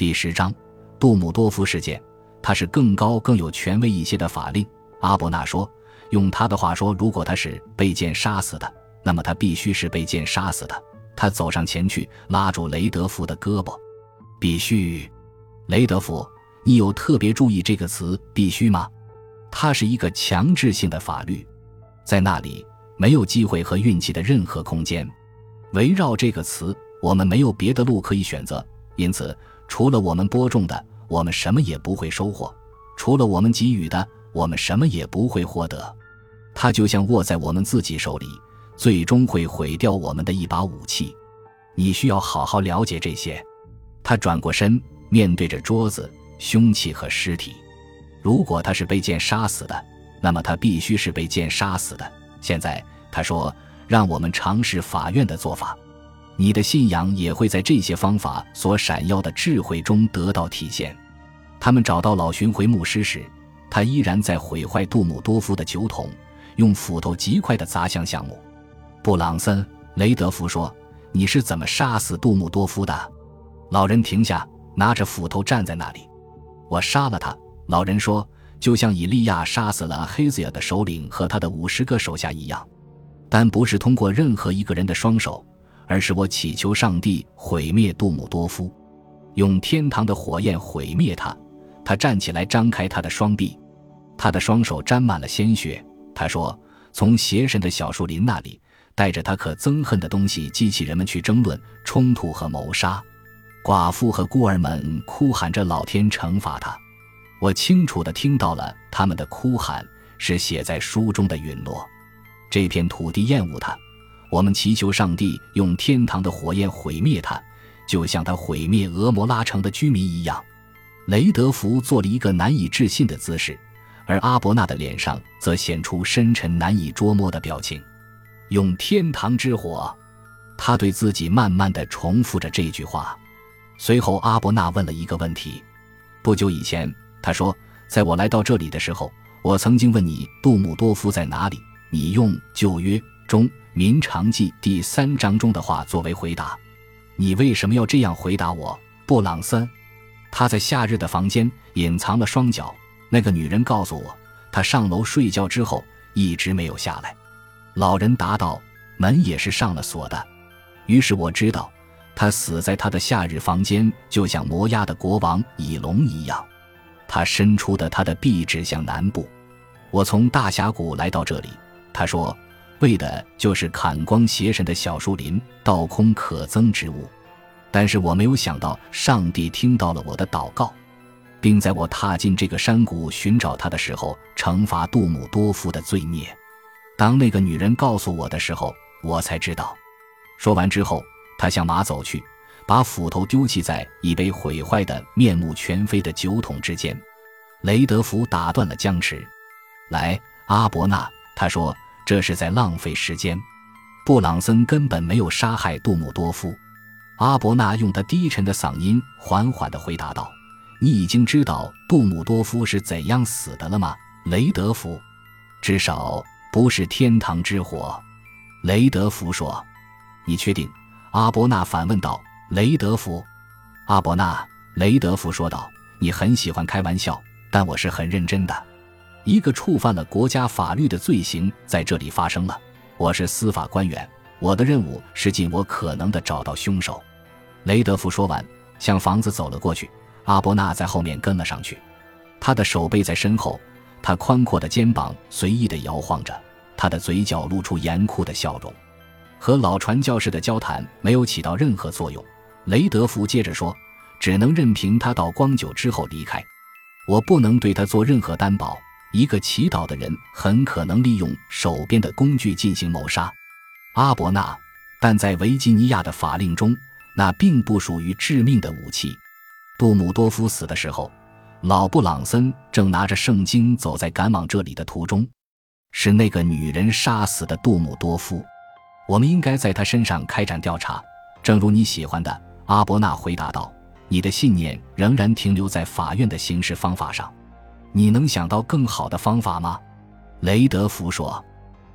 第十章，杜姆多夫事件。他是更高、更有权威一些的法令。阿伯纳说：“用他的话说，如果他是被剑杀死的，那么他必须是被剑杀死的。”他走上前去，拉住雷德福的胳膊：“必须，雷德福，你有特别注意这个词‘必须’吗？它是一个强制性的法律，在那里没有机会和运气的任何空间。围绕这个词，我们没有别的路可以选择。因此，除了我们播种的。”我们什么也不会收获，除了我们给予的，我们什么也不会获得。它就像握在我们自己手里，最终会毁掉我们的一把武器。你需要好好了解这些。他转过身，面对着桌子、凶器和尸体。如果他是被剑杀死的，那么他必须是被剑杀死的。现在他说：“让我们尝试法院的做法。”你的信仰也会在这些方法所闪耀的智慧中得到体现。他们找到老巡回牧师时，他依然在毁坏杜姆多夫的酒桶，用斧头极快地砸向橡木。布朗森·雷德福说：“你是怎么杀死杜姆多夫的？”老人停下，拿着斧头站在那里。“我杀了他。”老人说，“就像以利亚杀死了黑泽亚的首领和他的五十个手下一样，但不是通过任何一个人的双手。”而是我祈求上帝毁灭杜姆多夫，用天堂的火焰毁灭他。他站起来，张开他的双臂，他的双手沾满了鲜血。他说：“从邪神的小树林那里带着他可憎恨的东西，激起人们去争论、冲突和谋杀。寡妇和孤儿们哭喊着，老天惩罚他。我清楚地听到了他们的哭喊，是写在书中的陨落。这片土地厌恶他。”我们祈求上帝用天堂的火焰毁灭他，就像他毁灭俄摩拉城的居民一样。雷德福做了一个难以置信的姿势，而阿伯纳的脸上则显出深沉难以捉摸的表情。用天堂之火，他对自己慢慢的重复着这句话。随后，阿伯纳问了一个问题：不久以前，他说，在我来到这里的时候，我曾经问你杜姆多夫在哪里，你用旧约中。《民常记》第三章中的话作为回答，你为什么要这样回答我，布朗森？他在夏日的房间隐藏了双脚。那个女人告诉我，她上楼睡觉之后一直没有下来。老人答道：“门也是上了锁的。”于是我知道，他死在他的夏日房间，就像摩押的国王以龙一样。他伸出的他的臂指向南部。我从大峡谷来到这里，他说。为的就是砍光邪神的小树林，倒空可憎之物。但是我没有想到，上帝听到了我的祷告，并在我踏进这个山谷寻找他的时候，惩罚杜姆多夫的罪孽。当那个女人告诉我的时候，我才知道。说完之后，他向马走去，把斧头丢弃在已被毁坏的面目全非的酒桶之间。雷德福打断了僵持。来，阿伯纳，他说。这是在浪费时间。布朗森根本没有杀害杜姆多夫。阿伯纳用他低沉的嗓音缓缓地回答道：“你已经知道杜姆多夫是怎样死的了吗，雷德福？至少不是天堂之火。”雷德福说。“你确定？”阿伯纳反问道。“雷德福，阿伯纳。”雷德福说道：“你很喜欢开玩笑，但我是很认真的。”一个触犯了国家法律的罪行在这里发生了。我是司法官员，我的任务是尽我可能的找到凶手。雷德福说完，向房子走了过去。阿伯纳在后面跟了上去，他的手背在身后，他宽阔的肩膀随意地摇晃着，他的嘴角露出严酷的笑容。和老传教士的交谈没有起到任何作用。雷德福接着说：“只能任凭他到光久之后离开，我不能对他做任何担保。”一个祈祷的人很可能利用手边的工具进行谋杀，阿伯纳，但在维吉尼亚的法令中，那并不属于致命的武器。杜姆多夫死的时候，老布朗森正拿着圣经走在赶往这里的途中。是那个女人杀死的杜姆多夫。我们应该在他身上开展调查，正如你喜欢的。阿伯纳回答道：“你的信念仍然停留在法院的行事方法上。”你能想到更好的方法吗？雷德福说。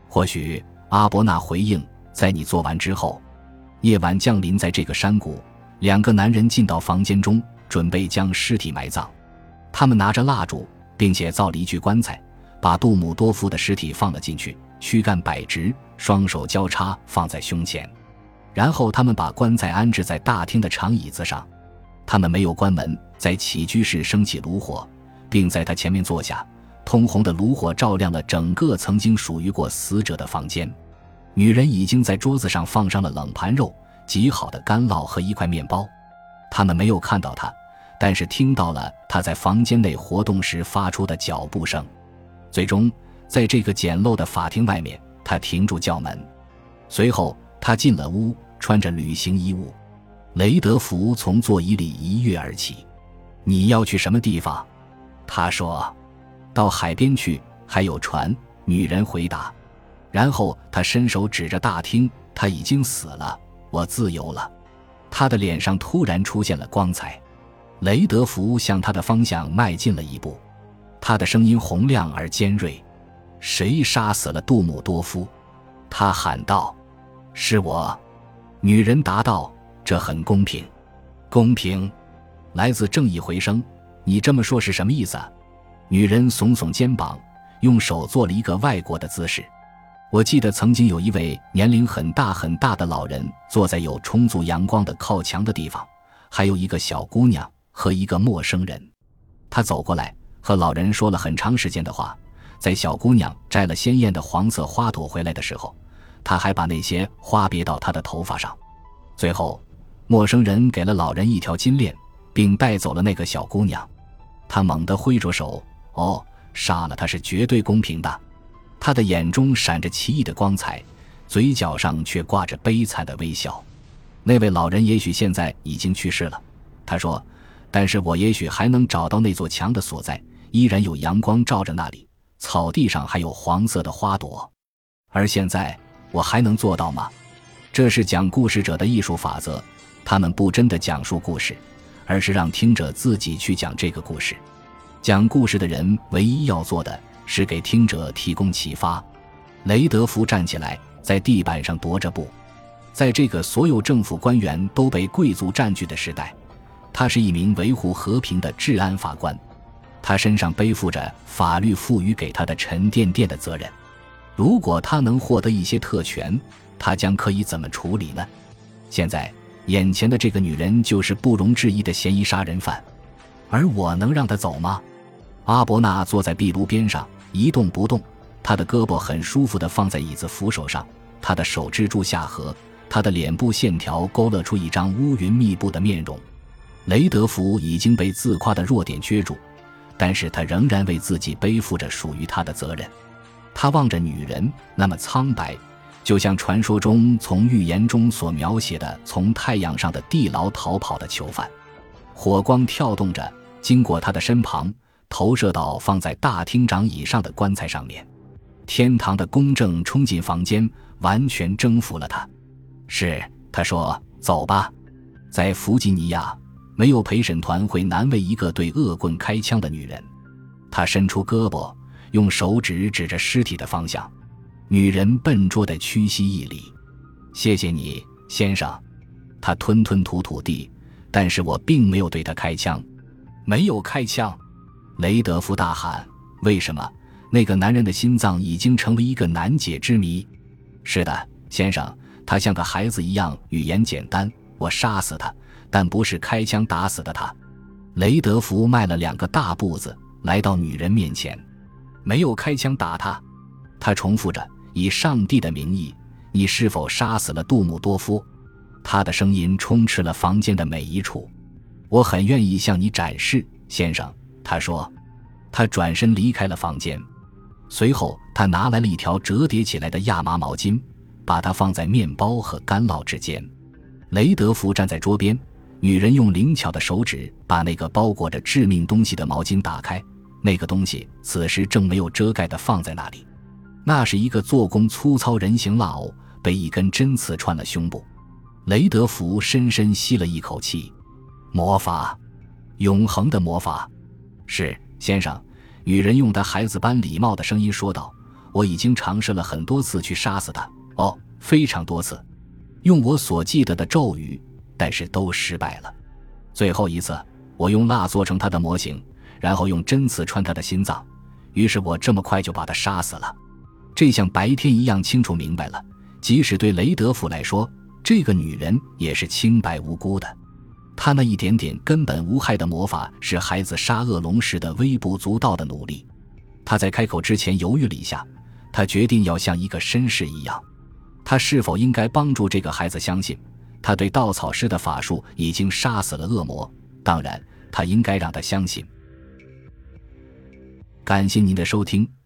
或许阿伯纳回应。在你做完之后，夜晚降临在这个山谷。两个男人进到房间中，准备将尸体埋葬。他们拿着蜡烛，并且造了一具棺材，把杜姆多夫的尸体放了进去，躯干摆直，双手交叉放在胸前。然后他们把棺材安置在大厅的长椅子上。他们没有关门，在起居室升起炉火，并在他前面坐下。通红的炉火照亮了整个曾经属于过死者的房间。女人已经在桌子上放上了冷盘肉、极好的干酪和一块面包。他们没有看到他，但是听到了他在房间内活动时发出的脚步声。最终，在这个简陋的法庭外面，他停住叫门。随后，他进了屋，穿着旅行衣物。雷德福从座椅里一跃而起。“你要去什么地方？”他说。到海边去，还有船。女人回答，然后他伸手指着大厅：“他已经死了，我自由了。”他的脸上突然出现了光彩。雷德福向他的方向迈进了一步，他的声音洪亮而尖锐：“谁杀死了杜姆多夫？”他喊道：“是我。”女人答道：“这很公平，公平，来自正义回声。你这么说是什么意思？”女人耸耸肩膀，用手做了一个外国的姿势。我记得曾经有一位年龄很大很大的老人坐在有充足阳光的靠墙的地方，还有一个小姑娘和一个陌生人。他走过来，和老人说了很长时间的话。在小姑娘摘了鲜艳的黄色花朵回来的时候，他还把那些花别到她的头发上。最后，陌生人给了老人一条金链，并带走了那个小姑娘。他猛地挥着手。哦，杀了他是绝对公平的。他的眼中闪着奇异的光彩，嘴角上却挂着悲惨的微笑。那位老人也许现在已经去世了，他说：“但是我也许还能找到那座墙的所在，依然有阳光照着那里，草地上还有黄色的花朵。而现在，我还能做到吗？”这是讲故事者的艺术法则。他们不真的讲述故事，而是让听者自己去讲这个故事。讲故事的人唯一要做的是给听者提供启发。雷德福站起来，在地板上踱着步。在这个所有政府官员都被贵族占据的时代，他是一名维护和平的治安法官。他身上背负着法律赋予给他的沉甸甸的责任。如果他能获得一些特权，他将可以怎么处理呢？现在，眼前的这个女人就是不容置疑的嫌疑杀人犯，而我能让她走吗？阿伯纳坐在壁炉边上一动不动，他的胳膊很舒服地放在椅子扶手上，他的手支住下颌，他的脸部线条勾勒出一张乌云密布的面容。雷德福已经被自夸的弱点撅住，但是他仍然为自己背负着属于他的责任。他望着女人，那么苍白，就像传说中从预言中所描写的从太阳上的地牢逃跑的囚犯。火光跳动着，经过他的身旁。投射到放在大厅长椅上的棺材上面，天堂的公正冲进房间，完全征服了他。是，他说：“走吧。”在弗吉尼亚，没有陪审团会难为一个对恶棍开枪的女人。他伸出胳膊，用手指指着尸体的方向。女人笨拙地屈膝一礼：“谢谢你，先生。”他吞吞吐吐地，但是我并没有对他开枪，没有开枪。雷德福大喊：“为什么？那个男人的心脏已经成为一个难解之谜。”“是的，先生，他像个孩子一样，语言简单。我杀死他，但不是开枪打死的他。”雷德福迈了两个大步子，来到女人面前，没有开枪打他。他重复着：“以上帝的名义，你是否杀死了杜姆多夫？”他的声音充斥了房间的每一处。“我很愿意向你展示，先生。”他说：“他转身离开了房间，随后他拿来了一条折叠起来的亚麻毛巾，把它放在面包和干酪之间。”雷德福站在桌边，女人用灵巧的手指把那个包裹着致命东西的毛巾打开。那个东西此时正没有遮盖的放在那里，那是一个做工粗糙人形蜡偶，被一根针刺穿了胸部。雷德福深深吸了一口气，魔法，永恒的魔法。是先生，女人用她孩子般礼貌的声音说道：“我已经尝试了很多次去杀死他，哦，非常多次，用我所记得的咒语，但是都失败了。最后一次，我用蜡做成他的模型，然后用针刺穿他的心脏。于是我这么快就把他杀死了。这像白天一样清楚明白了。即使对雷德福来说，这个女人也是清白无辜的。她那一点点根本无害的魔法，是孩子杀恶龙时的微不足道的努力。他在开口之前犹豫了一下，他决定要像一个绅士一样，他是否应该帮助这个孩子相信，他对稻草师的法术已经杀死了恶魔？当然，他应该让他相信。感谢您的收听，